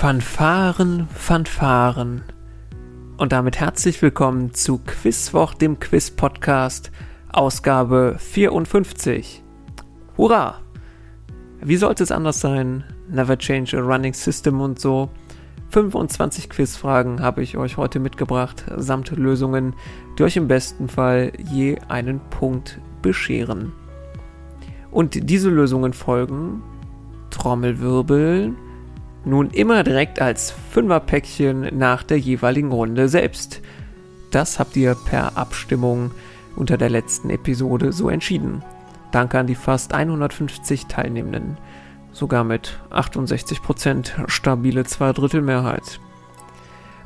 Fanfaren, Fanfaren. Und damit herzlich willkommen zu Quizwoch, dem Quiz-Podcast, Ausgabe 54. Hurra! Wie sollte es anders sein? Never change a running system und so. 25 Quizfragen habe ich euch heute mitgebracht, samt Lösungen, die euch im besten Fall je einen Punkt bescheren. Und diese Lösungen folgen Trommelwirbel, nun immer direkt als Fünferpäckchen nach der jeweiligen Runde selbst. Das habt ihr per Abstimmung unter der letzten Episode so entschieden. Danke an die fast 150 Teilnehmenden. Sogar mit 68% stabile Zweidrittelmehrheit.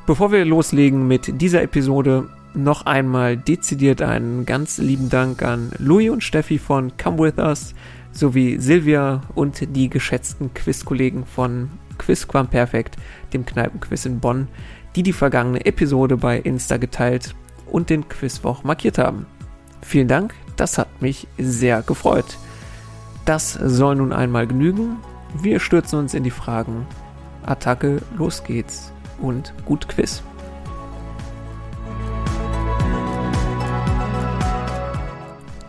Bevor wir loslegen mit dieser Episode, noch einmal dezidiert einen ganz lieben Dank an Louis und Steffi von Come With Us sowie Silvia und die geschätzten Quizkollegen von Quizquamperfekt, dem Kneipenquiz in Bonn, die die vergangene Episode bei Insta geteilt und den Quizwoch markiert haben. Vielen Dank, das hat mich sehr gefreut. Das soll nun einmal genügen. Wir stürzen uns in die Fragen. Attacke, los geht's und gut Quiz.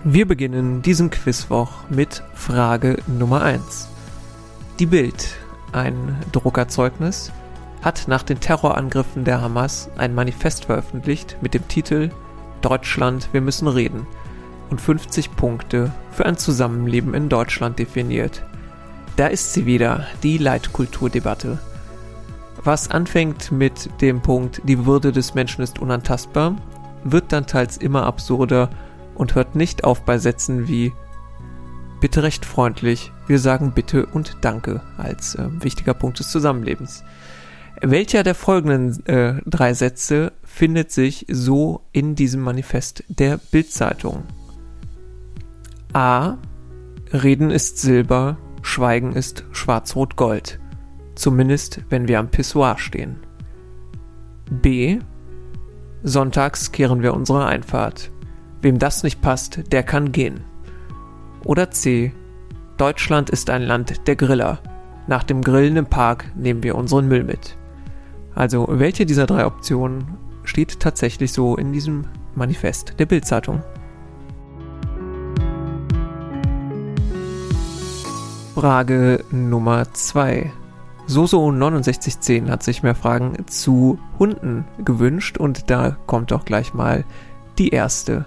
Wir beginnen diesen Quizwoch mit Frage Nummer 1. Die Bild ein Druckerzeugnis, hat nach den Terrorangriffen der Hamas ein Manifest veröffentlicht mit dem Titel Deutschland, wir müssen reden und 50 Punkte für ein Zusammenleben in Deutschland definiert. Da ist sie wieder, die Leitkulturdebatte. Was anfängt mit dem Punkt, die Würde des Menschen ist unantastbar, wird dann teils immer absurder und hört nicht auf bei Sätzen wie bitte recht freundlich. Wir sagen bitte und danke als äh, wichtiger Punkt des Zusammenlebens. Welcher der folgenden äh, drei Sätze findet sich so in diesem Manifest der Bildzeitung? A. Reden ist Silber, Schweigen ist Schwarz-Rot-Gold. Zumindest, wenn wir am Pissoir stehen. B. Sonntags kehren wir unsere Einfahrt. Wem das nicht passt, der kann gehen. Oder C. Deutschland ist ein Land der Griller. Nach dem Grillen im Park nehmen wir unseren Müll mit. Also, welche dieser drei Optionen steht tatsächlich so in diesem Manifest der Bildzeitung? Frage Nummer 2. Soso6910 hat sich mehr Fragen zu Hunden gewünscht und da kommt auch gleich mal die erste.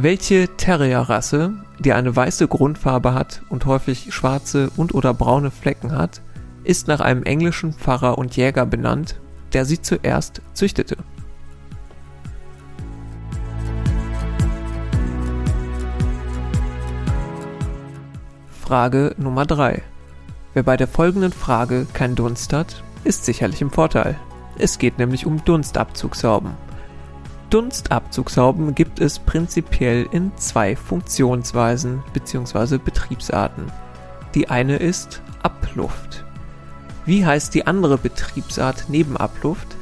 Welche Terrierrasse, die eine weiße Grundfarbe hat und häufig schwarze und oder braune Flecken hat, ist nach einem englischen Pfarrer und Jäger benannt, der sie zuerst züchtete? Frage Nummer 3. Wer bei der folgenden Frage kein Dunst hat, ist sicherlich im Vorteil. Es geht nämlich um Dunstabzugshauben. Dunstabzugshauben gibt es prinzipiell in zwei Funktionsweisen bzw. Betriebsarten. Die eine ist Abluft. Wie heißt die andere Betriebsart neben Abluft,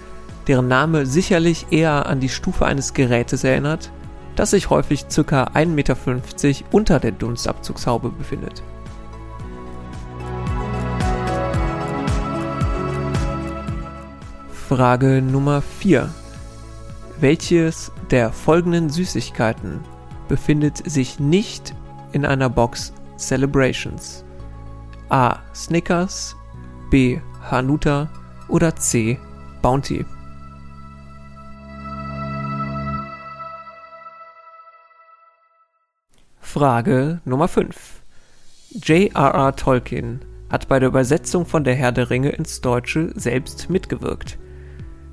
deren Name sicherlich eher an die Stufe eines Gerätes erinnert, das sich häufig ca. 1,50 Meter unter der Dunstabzugshaube befindet? Frage Nummer 4. Welches der folgenden Süßigkeiten befindet sich nicht in einer Box Celebrations? A. Snickers, B. Hanuta oder C. Bounty? Frage Nummer 5. J.R.R. Tolkien hat bei der Übersetzung von Der Herr der Ringe ins Deutsche selbst mitgewirkt.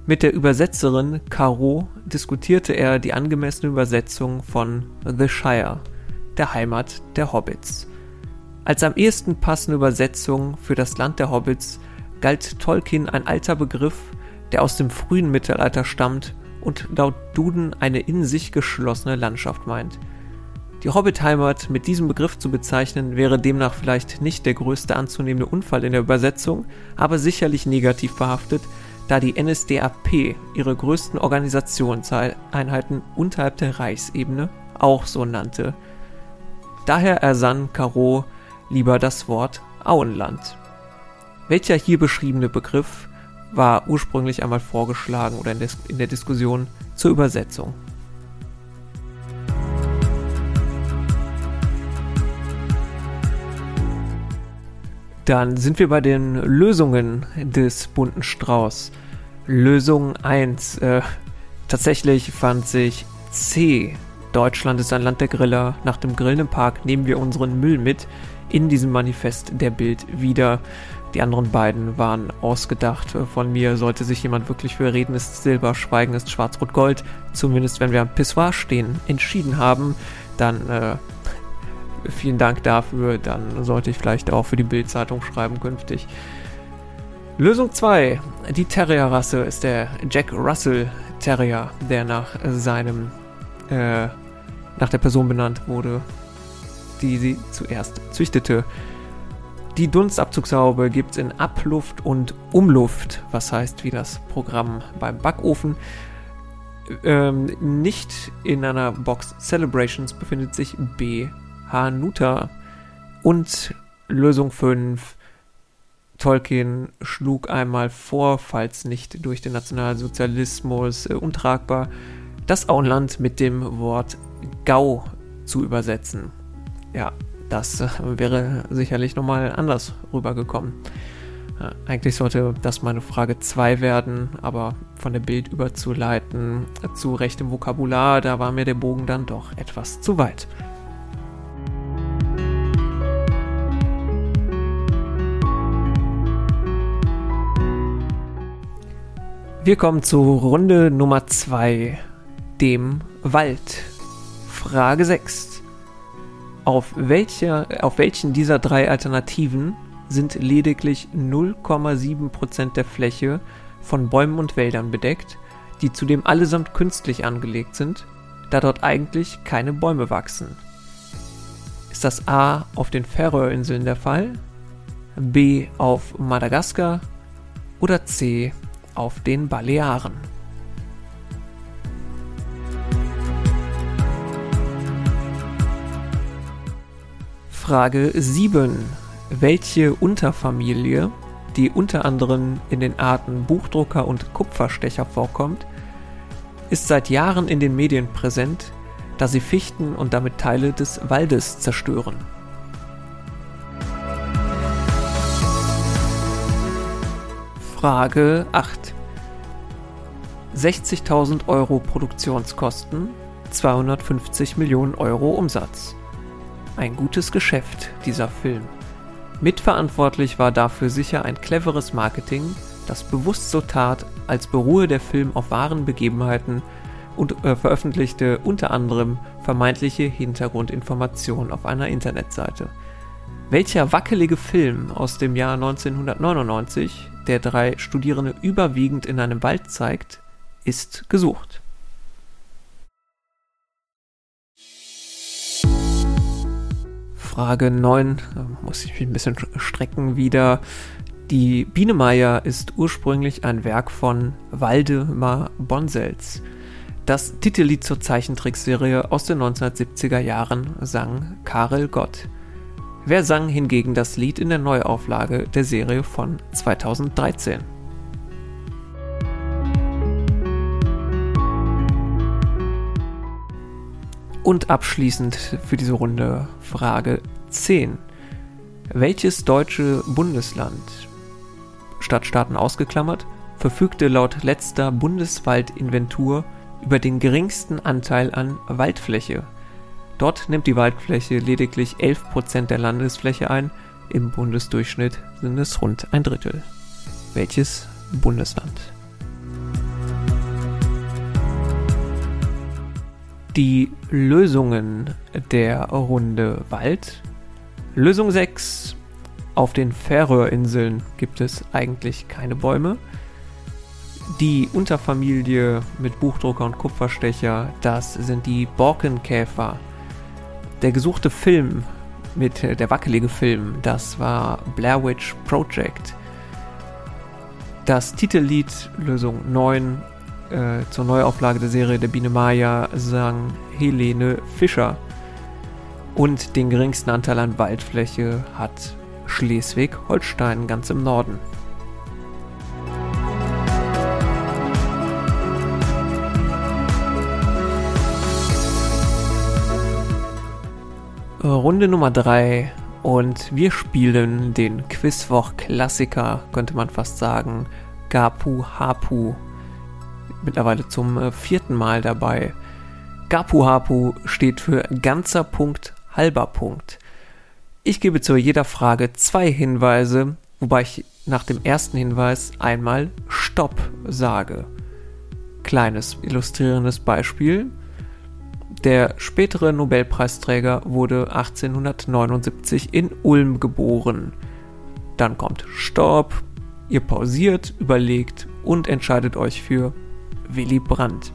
Mit der Übersetzerin Caro diskutierte er die angemessene Übersetzung von The Shire, der Heimat der Hobbits. Als am ehesten passende Übersetzung für das Land der Hobbits galt Tolkien ein alter Begriff, der aus dem frühen Mittelalter stammt und laut Duden eine in sich geschlossene Landschaft meint. Die Hobbit-Heimat mit diesem Begriff zu bezeichnen, wäre demnach vielleicht nicht der größte anzunehmende Unfall in der Übersetzung, aber sicherlich negativ behaftet, da die NSDAP ihre größten Organisationseinheiten unterhalb der Reichsebene auch so nannte. Daher ersann Caro lieber das Wort Auenland. Welcher hier beschriebene Begriff war ursprünglich einmal vorgeschlagen oder in, der Diskussion zur Übersetzung? Dann sind wir bei den Lösungen des bunten Strauß. Lösung 1. Äh, tatsächlich fand sich C. Deutschland ist ein Land der Griller. Nach dem Grillen im Park nehmen wir unseren Müll mit. In diesem Manifest der Bild wieder. Die anderen beiden waren ausgedacht von mir. Sollte sich jemand wirklich für Reden ist Silber, Schweigen ist Schwarz-Rot-Gold, zumindest wenn wir am Pissoir stehen, entschieden haben, dann äh, vielen Dank dafür. Dann sollte ich vielleicht auch für die Bild-Zeitung schreiben künftig. Lösung 2. Die Terrier-Rasse ist der Jack Russell Terrier, der nach seinem, äh, nach der Person benannt wurde, die sie zuerst züchtete. Die Dunstabzugshaube gibt es in Abluft und Umluft, was heißt wie das Programm beim Backofen. Ähm, nicht in einer Box Celebrations befindet sich B. Hanuta. Und Lösung 5. Tolkien schlug einmal vor, falls nicht durch den Nationalsozialismus äh, untragbar, das Auenland mit dem Wort Gau zu übersetzen. Ja, das äh, wäre sicherlich nochmal anders rübergekommen. Äh, eigentlich sollte das meine Frage 2 werden, aber von der Bild überzuleiten zu rechtem Vokabular, da war mir der Bogen dann doch etwas zu weit. Wir kommen zu Runde Nummer 2, dem Wald. Frage 6. Auf, auf welchen dieser drei Alternativen sind lediglich 0,7% der Fläche von Bäumen und Wäldern bedeckt, die zudem allesamt künstlich angelegt sind, da dort eigentlich keine Bäume wachsen? Ist das A auf den Färöerinseln der Fall, B auf Madagaskar oder C auf den Balearen. Frage 7. Welche Unterfamilie, die unter anderem in den Arten Buchdrucker und Kupferstecher vorkommt, ist seit Jahren in den Medien präsent, da sie Fichten und damit Teile des Waldes zerstören? Frage 8. 60.000 Euro Produktionskosten, 250 Millionen Euro Umsatz. Ein gutes Geschäft, dieser Film. Mitverantwortlich war dafür sicher ein cleveres Marketing, das bewusst so tat, als beruhe der Film auf wahren Begebenheiten und äh, veröffentlichte unter anderem vermeintliche Hintergrundinformationen auf einer Internetseite. Welcher wackelige Film aus dem Jahr 1999 der drei Studierende überwiegend in einem Wald zeigt, ist gesucht. Frage 9, muss ich mich ein bisschen strecken wieder. Die Biene Meier ist ursprünglich ein Werk von Waldemar Bonsels. Das Titellied zur Zeichentrickserie aus den 1970er Jahren sang Karel Gott. Wer sang hingegen das Lied in der Neuauflage der Serie von 2013? Und abschließend für diese Runde Frage 10. Welches deutsche Bundesland, Stadtstaaten ausgeklammert, verfügte laut letzter Bundeswaldinventur über den geringsten Anteil an Waldfläche Dort nimmt die Waldfläche lediglich 11% der Landesfläche ein, im Bundesdurchschnitt sind es rund ein Drittel. Welches Bundesland? Die Lösungen der Runde Wald. Lösung 6. Auf den Färöerinseln gibt es eigentlich keine Bäume. Die Unterfamilie mit Buchdrucker und Kupferstecher, das sind die Borkenkäfer der gesuchte Film mit äh, der wackelige Film, das war Blair Witch Project. Das Titellied Lösung 9 äh, zur Neuauflage der Serie Der Biene Maya sang Helene Fischer. Und den geringsten Anteil an Waldfläche hat Schleswig-Holstein ganz im Norden. Runde Nummer 3 und wir spielen den Quizwoch-Klassiker, könnte man fast sagen, Gapu Hapu. Mittlerweile zum äh, vierten Mal dabei. Gapu Hapu steht für ganzer Punkt, halber Punkt. Ich gebe zu jeder Frage zwei Hinweise, wobei ich nach dem ersten Hinweis einmal Stopp sage. Kleines illustrierendes Beispiel. Der spätere Nobelpreisträger wurde 1879 in Ulm geboren. Dann kommt Stopp, ihr pausiert, überlegt und entscheidet euch für Willy Brandt.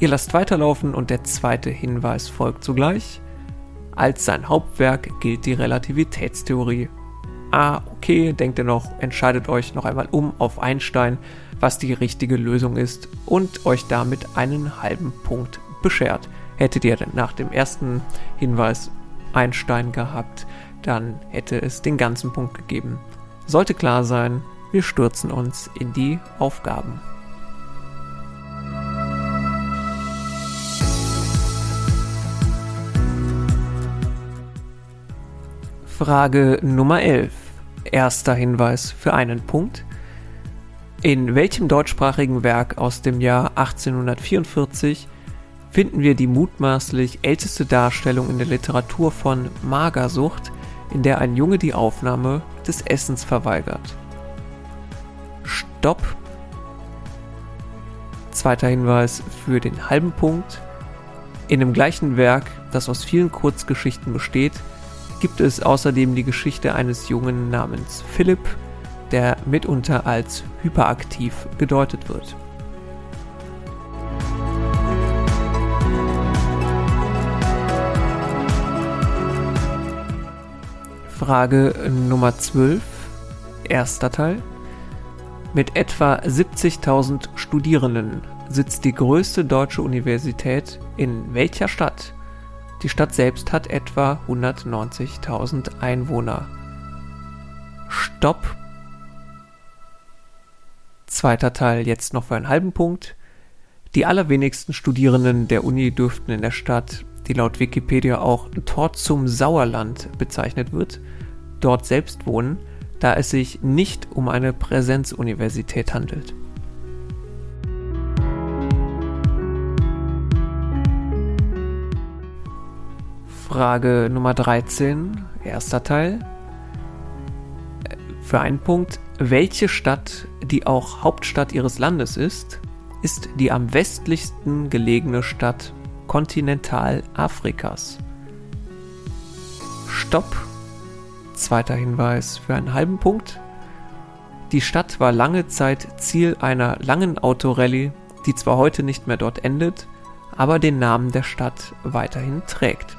Ihr lasst weiterlaufen und der zweite Hinweis folgt zugleich. Als sein Hauptwerk gilt die Relativitätstheorie. Ah, okay, denkt ihr noch, entscheidet euch noch einmal um auf Einstein, was die richtige Lösung ist und euch damit einen halben Punkt beschert. Hättet ihr nach dem ersten Hinweis Einstein gehabt, dann hätte es den ganzen Punkt gegeben. Sollte klar sein, wir stürzen uns in die Aufgaben. Frage Nummer 11. Erster Hinweis für einen Punkt. In welchem deutschsprachigen Werk aus dem Jahr 1844 finden wir die mutmaßlich älteste Darstellung in der Literatur von Magersucht, in der ein Junge die Aufnahme des Essens verweigert. Stopp. Zweiter Hinweis für den halben Punkt. In dem gleichen Werk, das aus vielen Kurzgeschichten besteht, gibt es außerdem die Geschichte eines Jungen namens Philipp, der mitunter als hyperaktiv gedeutet wird. Frage Nummer 12, erster Teil. Mit etwa 70.000 Studierenden sitzt die größte deutsche Universität in welcher Stadt? Die Stadt selbst hat etwa 190.000 Einwohner. Stopp. Zweiter Teil jetzt noch für einen halben Punkt. Die allerwenigsten Studierenden der Uni dürften in der Stadt die laut Wikipedia auch Tor zum Sauerland bezeichnet wird, dort selbst wohnen, da es sich nicht um eine Präsenzuniversität handelt. Frage Nummer 13, erster Teil. Für einen Punkt, welche Stadt, die auch Hauptstadt ihres Landes ist, ist die am westlichsten gelegene Stadt Kontinentalafrikas. Stopp. Zweiter Hinweis für einen halben Punkt. Die Stadt war lange Zeit Ziel einer langen Autorallye, die zwar heute nicht mehr dort endet, aber den Namen der Stadt weiterhin trägt.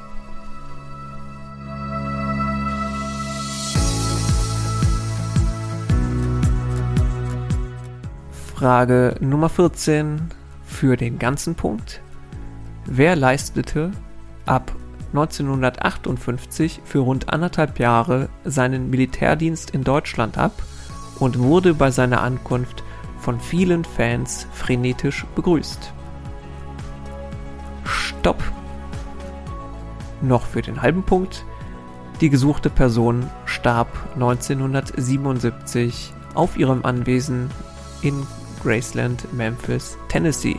Frage Nummer 14 für den ganzen Punkt. Wer leistete ab 1958 für rund anderthalb Jahre seinen Militärdienst in Deutschland ab und wurde bei seiner Ankunft von vielen Fans frenetisch begrüßt. Stopp! Noch für den halben Punkt. Die gesuchte Person starb 1977 auf ihrem Anwesen in Graceland, Memphis, Tennessee.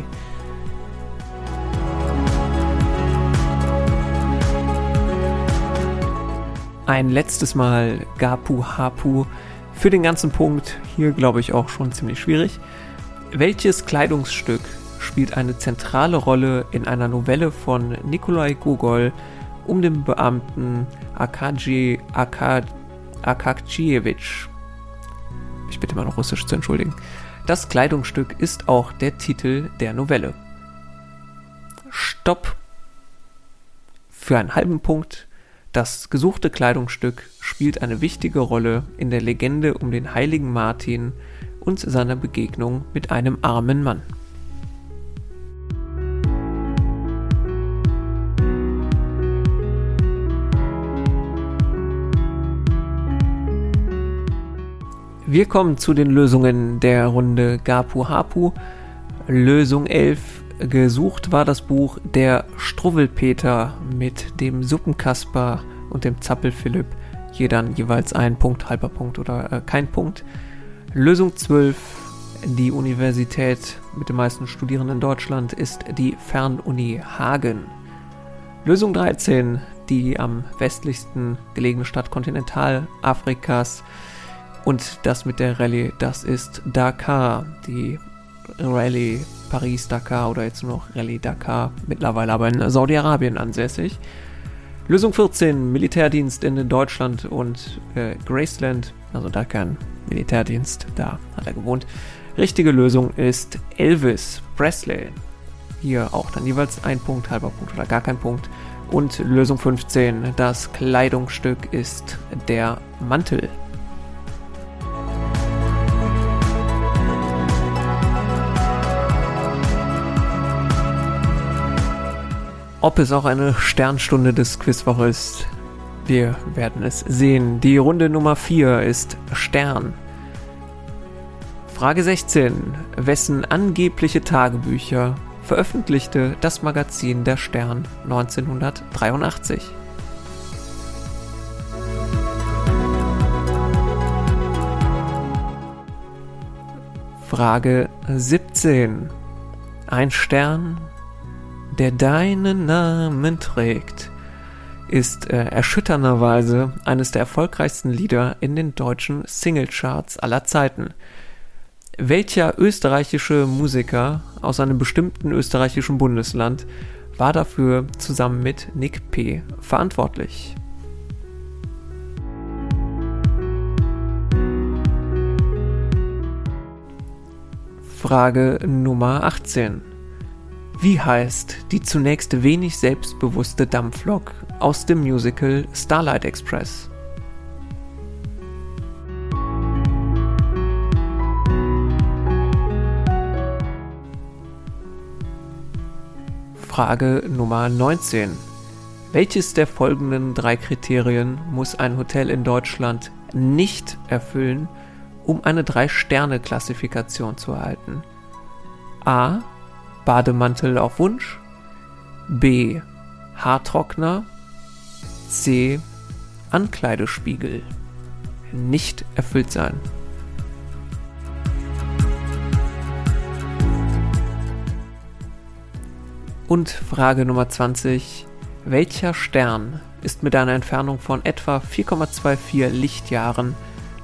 Ein letztes Mal Gapu Hapu für den ganzen Punkt. Hier glaube ich auch schon ziemlich schwierig. Welches Kleidungsstück spielt eine zentrale Rolle in einer Novelle von Nikolai Gogol um den Beamten Akadji Akad Akakjiewicz? Ich bitte mal noch Russisch zu entschuldigen. Das Kleidungsstück ist auch der Titel der Novelle. Stopp. Für einen halben Punkt das gesuchte Kleidungsstück spielt eine wichtige Rolle in der Legende um den heiligen Martin und seiner Begegnung mit einem armen Mann. Wir kommen zu den Lösungen der Runde Gapu Hapu. Lösung 11. Gesucht war das Buch Der Struwwelpeter mit dem Suppenkasper und dem Zappelphilipp. Hier dann jeweils ein Punkt, halber Punkt oder äh, kein Punkt. Lösung 12. Die Universität mit den meisten Studierenden in Deutschland ist die Fernuni Hagen. Lösung 13. Die am westlichsten gelegene Stadt Kontinentalafrikas und das mit der Rallye, das ist Dakar. Die Rallye Paris-Dakar oder jetzt nur noch Rallye Dakar, mittlerweile aber in Saudi-Arabien ansässig. Lösung 14, Militärdienst in Deutschland und äh, Graceland, also da kein Militärdienst, da hat er gewohnt. Richtige Lösung ist Elvis Presley. Hier auch dann jeweils ein Punkt, halber Punkt oder gar kein Punkt. Und Lösung 15, das Kleidungsstück ist der Mantel. Ob es auch eine Sternstunde des Quizwoche ist, wir werden es sehen. Die Runde Nummer 4 ist Stern. Frage 16. Wessen angebliche Tagebücher veröffentlichte das Magazin Der Stern 1983? Frage 17. Ein Stern der deinen Namen trägt, ist äh, erschütternderweise eines der erfolgreichsten Lieder in den deutschen Singlecharts aller Zeiten. Welcher österreichische Musiker aus einem bestimmten österreichischen Bundesland war dafür zusammen mit Nick P. verantwortlich? Frage Nummer 18. Wie heißt die zunächst wenig selbstbewusste Dampflok aus dem Musical Starlight Express? Frage Nummer 19. Welches der folgenden drei Kriterien muss ein Hotel in Deutschland nicht erfüllen, um eine 3-Sterne-Klassifikation zu erhalten? A. Bademantel auf Wunsch. B. Haartrockner. C. Ankleidespiegel. Nicht erfüllt sein. Und Frage Nummer 20. Welcher Stern ist mit einer Entfernung von etwa 4,24 Lichtjahren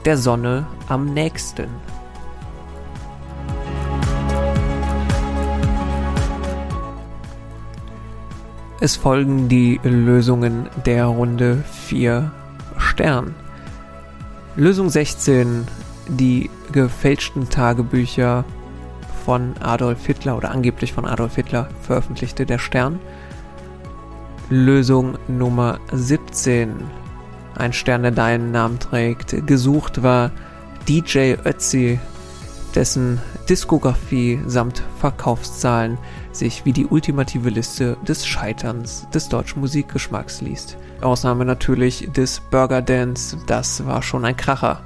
der Sonne am nächsten? Es folgen die Lösungen der Runde 4 Stern. Lösung 16, die gefälschten Tagebücher von Adolf Hitler oder angeblich von Adolf Hitler veröffentlichte der Stern. Lösung Nummer 17, ein Stern, der deinen Namen trägt. Gesucht war DJ Ötzi, dessen Diskografie samt Verkaufszahlen sich wie die ultimative Liste des Scheiterns des deutschen Musikgeschmacks liest. Ausnahme natürlich des Burger Dance, das war schon ein Kracher.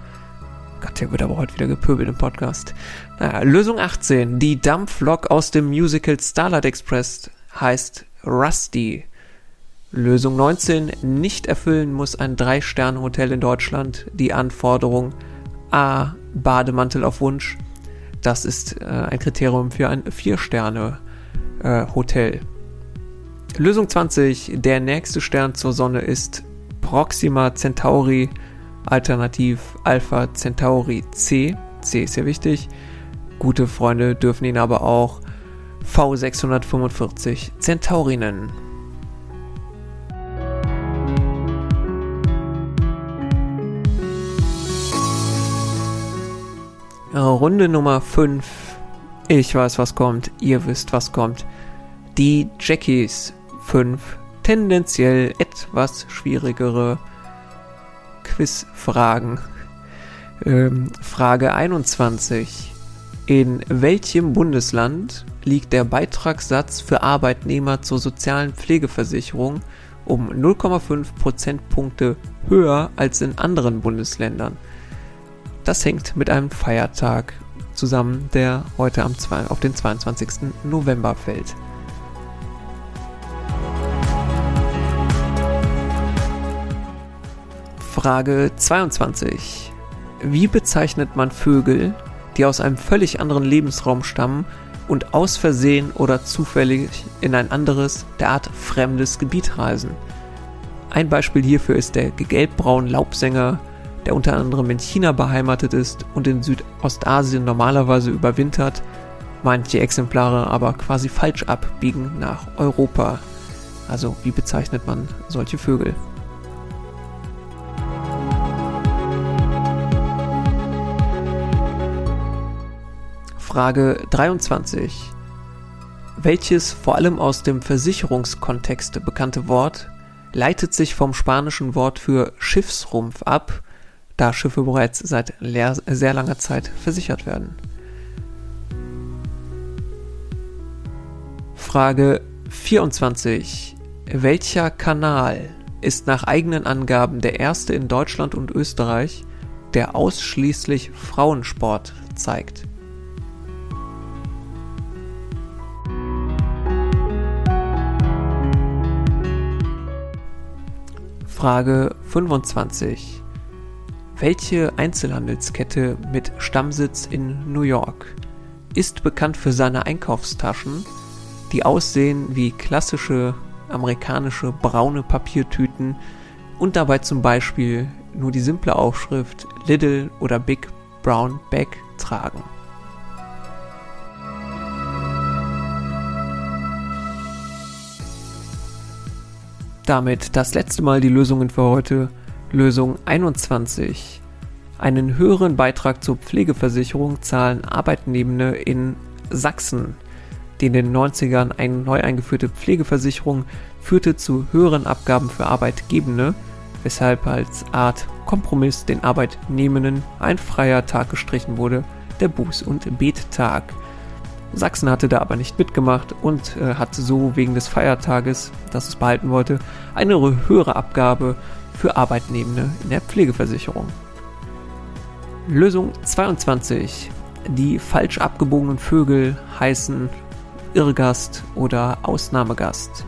Gott, der wird aber heute wieder gepöbelt im Podcast. Naja, Lösung 18. Die Dampflok aus dem Musical Starlight Express heißt Rusty. Lösung 19. Nicht erfüllen muss ein 3-Sterne-Hotel in Deutschland die Anforderung A. Bademantel auf Wunsch. Das ist äh, ein Kriterium für ein 4-Sterne-Hotel äh. Lösung 20. Der nächste Stern zur Sonne ist Proxima Centauri, alternativ Alpha Centauri C. C ist sehr wichtig. Gute Freunde dürfen ihn aber auch V645 Centauri nennen. Runde Nummer 5 ich weiß, was kommt. Ihr wisst, was kommt. Die Jackies 5. Tendenziell etwas schwierigere Quizfragen. Ähm, Frage 21. In welchem Bundesland liegt der Beitragssatz für Arbeitnehmer zur sozialen Pflegeversicherung um 0,5 Prozentpunkte höher als in anderen Bundesländern? Das hängt mit einem Feiertag zusammen, der heute am auf den 22. November fällt. Frage 22. Wie bezeichnet man Vögel, die aus einem völlig anderen Lebensraum stammen und aus Versehen oder zufällig in ein anderes, derart fremdes Gebiet reisen? Ein Beispiel hierfür ist der gelbbraune Laubsänger, der unter anderem in China beheimatet ist und in Südostasien normalerweise überwintert, manche Exemplare aber quasi falsch abbiegen nach Europa. Also wie bezeichnet man solche Vögel? Frage 23. Welches vor allem aus dem Versicherungskontext bekannte Wort leitet sich vom spanischen Wort für Schiffsrumpf ab, da Schiffe bereits seit sehr langer Zeit versichert werden? Frage 24. Welcher Kanal ist nach eigenen Angaben der erste in Deutschland und Österreich, der ausschließlich Frauensport zeigt? Frage 25. Welche Einzelhandelskette mit Stammsitz in New York ist bekannt für seine Einkaufstaschen, die aussehen wie klassische amerikanische braune Papiertüten und dabei zum Beispiel nur die simple Aufschrift Little oder Big Brown Bag tragen? Damit das letzte Mal die Lösungen für heute. Lösung 21. Einen höheren Beitrag zur Pflegeversicherung zahlen Arbeitnehmende in Sachsen. Die in den 90ern eine neu eingeführte Pflegeversicherung führte zu höheren Abgaben für Arbeitgebende, weshalb als Art Kompromiss den Arbeitnehmenden ein freier Tag gestrichen wurde, der Buß- und Bettag. Sachsen hatte da aber nicht mitgemacht und äh, hat so wegen des Feiertages, das es behalten wollte, eine höhere Abgabe für Arbeitnehmende in der Pflegeversicherung. Lösung 22. Die falsch abgebogenen Vögel heißen Irrgast oder Ausnahmegast.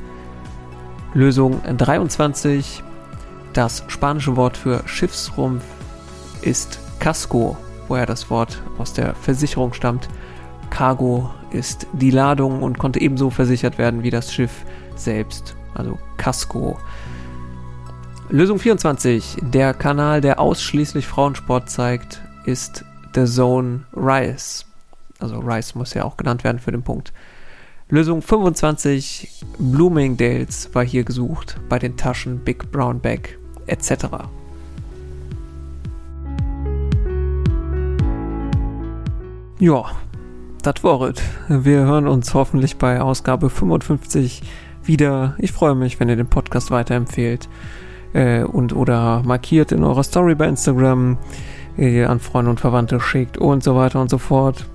Lösung 23. Das spanische Wort für Schiffsrumpf ist Casco, woher das Wort aus der Versicherung stammt. Cargo ist die Ladung und konnte ebenso versichert werden wie das Schiff selbst, also Casco. Lösung 24. Der Kanal, der ausschließlich Frauensport zeigt, ist The Zone Rise. Also Rise muss ja auch genannt werden für den Punkt. Lösung 25. Bloomingdales war hier gesucht bei den Taschen Big Brown Bag etc. Ja, das war's. Wir hören uns hoffentlich bei Ausgabe 55 wieder. Ich freue mich, wenn ihr den Podcast weiterempfehlt äh, und oder markiert in eurer Story bei Instagram, äh, an Freunde und Verwandte schickt und so weiter und so fort.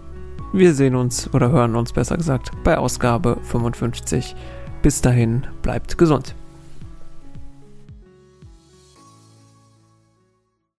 Wir sehen uns oder hören uns besser gesagt bei Ausgabe 55. Bis dahin, bleibt gesund.